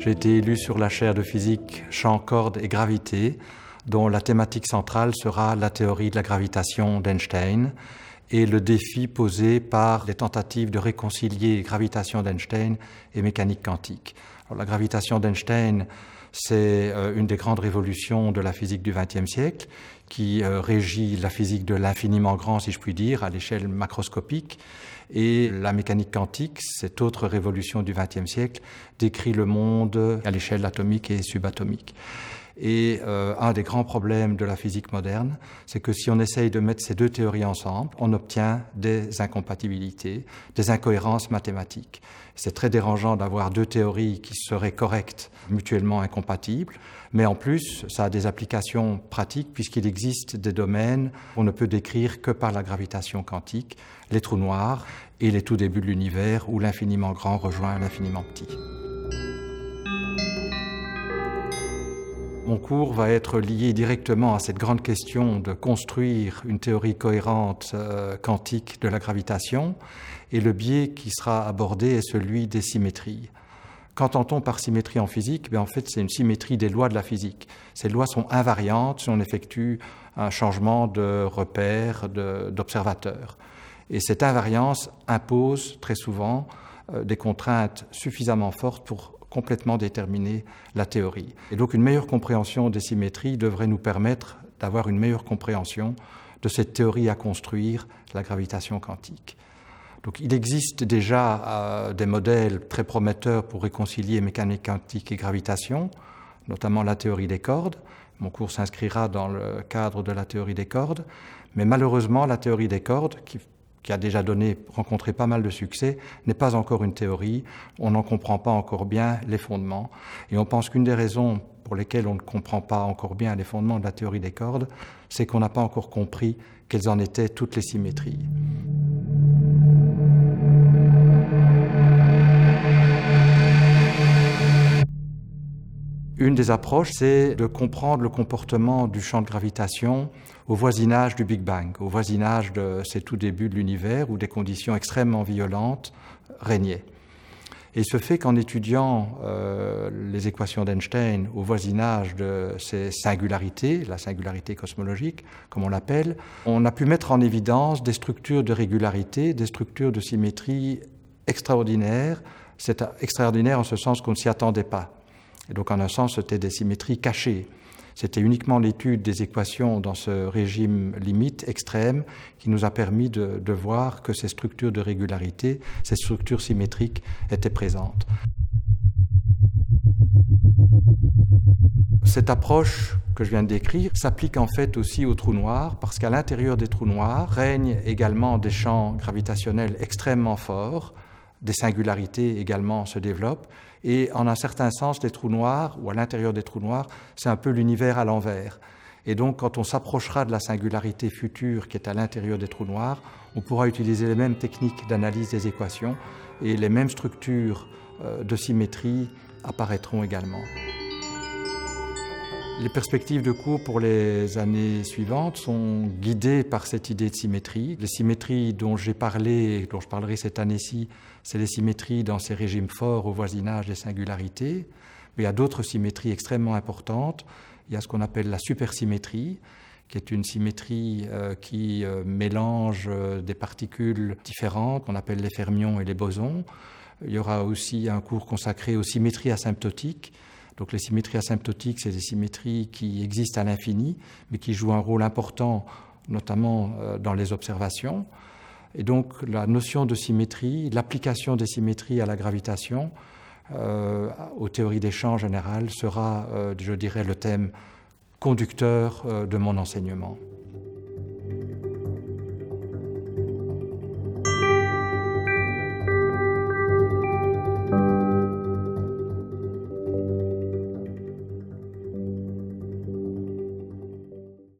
J'ai été élu sur la chaire de physique champ, cordes et gravité, dont la thématique centrale sera la théorie de la gravitation d'Einstein et le défi posé par les tentatives de réconcilier gravitation d'Einstein et mécanique quantique. la gravitation d'Einstein, c'est euh, une des grandes révolutions de la physique du XXe siècle qui euh, régit la physique de l'infiniment grand, si je puis dire, à l'échelle macroscopique. Et la mécanique quantique, cette autre révolution du XXe siècle, décrit le monde à l'échelle atomique et subatomique. Et euh, un des grands problèmes de la physique moderne, c'est que si on essaye de mettre ces deux théories ensemble, on obtient des incompatibilités, des incohérences mathématiques. C'est très dérangeant d'avoir deux théories qui seraient correctes, mutuellement incompatibles, mais en plus, ça a des applications pratiques puisqu'il existe des domaines qu'on ne peut décrire que par la gravitation quantique, les trous noirs et les tout débuts de l'univers où l'infiniment grand rejoint l'infiniment petit. Mon cours va être lié directement à cette grande question de construire une théorie cohérente euh, quantique de la gravitation et le biais qui sera abordé est celui des symétries. Qu'entend-on par symétrie en physique? Ben, En fait, c'est une symétrie des lois de la physique. Ces lois sont invariantes si on effectue un changement de repère, d'observateur. Et cette invariance impose très souvent euh, des contraintes suffisamment fortes pour complètement déterminer la théorie. Et donc une meilleure compréhension des symétries devrait nous permettre d'avoir une meilleure compréhension de cette théorie à construire, la gravitation quantique. Donc il existe déjà euh, des modèles très prometteurs pour réconcilier mécanique quantique et gravitation, notamment la théorie des cordes. Mon cours s'inscrira dans le cadre de la théorie des cordes, mais malheureusement la théorie des cordes, qui qui a déjà donné, rencontré pas mal de succès, n'est pas encore une théorie. On n'en comprend pas encore bien les fondements. Et on pense qu'une des raisons pour lesquelles on ne comprend pas encore bien les fondements de la théorie des cordes, c'est qu'on n'a pas encore compris quelles en étaient toutes les symétries. Une des approches, c'est de comprendre le comportement du champ de gravitation au voisinage du Big Bang, au voisinage de ces tout débuts de l'univers où des conditions extrêmement violentes régnaient. Et ce fait qu'en étudiant euh, les équations d'Einstein au voisinage de ces singularités, la singularité cosmologique, comme on l'appelle, on a pu mettre en évidence des structures de régularité, des structures de symétrie extraordinaires. C'est extraordinaire en ce sens qu'on ne s'y attendait pas. Et donc, en un sens, c'était des symétries cachées. C'était uniquement l'étude des équations dans ce régime limite extrême qui nous a permis de, de, voir que ces structures de régularité, ces structures symétriques étaient présentes. Cette approche que je viens de décrire s'applique en fait aussi aux trous noirs parce qu'à l'intérieur des trous noirs règnent également des champs gravitationnels extrêmement forts, des singularités également se développent et en un certain sens, les trous noirs, ou à l'intérieur des trous noirs, c'est un peu l'univers à l'envers. Et donc, quand on s'approchera de la singularité future qui est à l'intérieur des trous noirs, on pourra utiliser les mêmes techniques d'analyse des équations et les mêmes structures euh, de symétrie apparaîtront également. Les perspectives de cours pour les années suivantes sont guidées par cette idée de symétrie. Les symétries dont j'ai parlé, dont je parlerai cette année-ci, c'est les symétries dans ces régimes forts au voisinage des singularités. Mais il y a d'autres symétries extrêmement importantes. Il y a ce qu'on appelle la supersymétrie, qui est une symétrie euh, qui euh, mélange euh, des particules différentes, qu'on appelle les fermions et les bosons. Il y aura aussi un cours consacré aux symétries asymptotiques. Donc les symétries asymptotiques, c'est des symétries qui existent à l'infini, mais qui jouent un rôle important, notamment dans les observations. Et donc la notion de symétrie, l'application des symétries à la gravitation, euh, aux théories des champs en général, sera, euh, je dirais, le thème conducteur euh, de mon enseignement.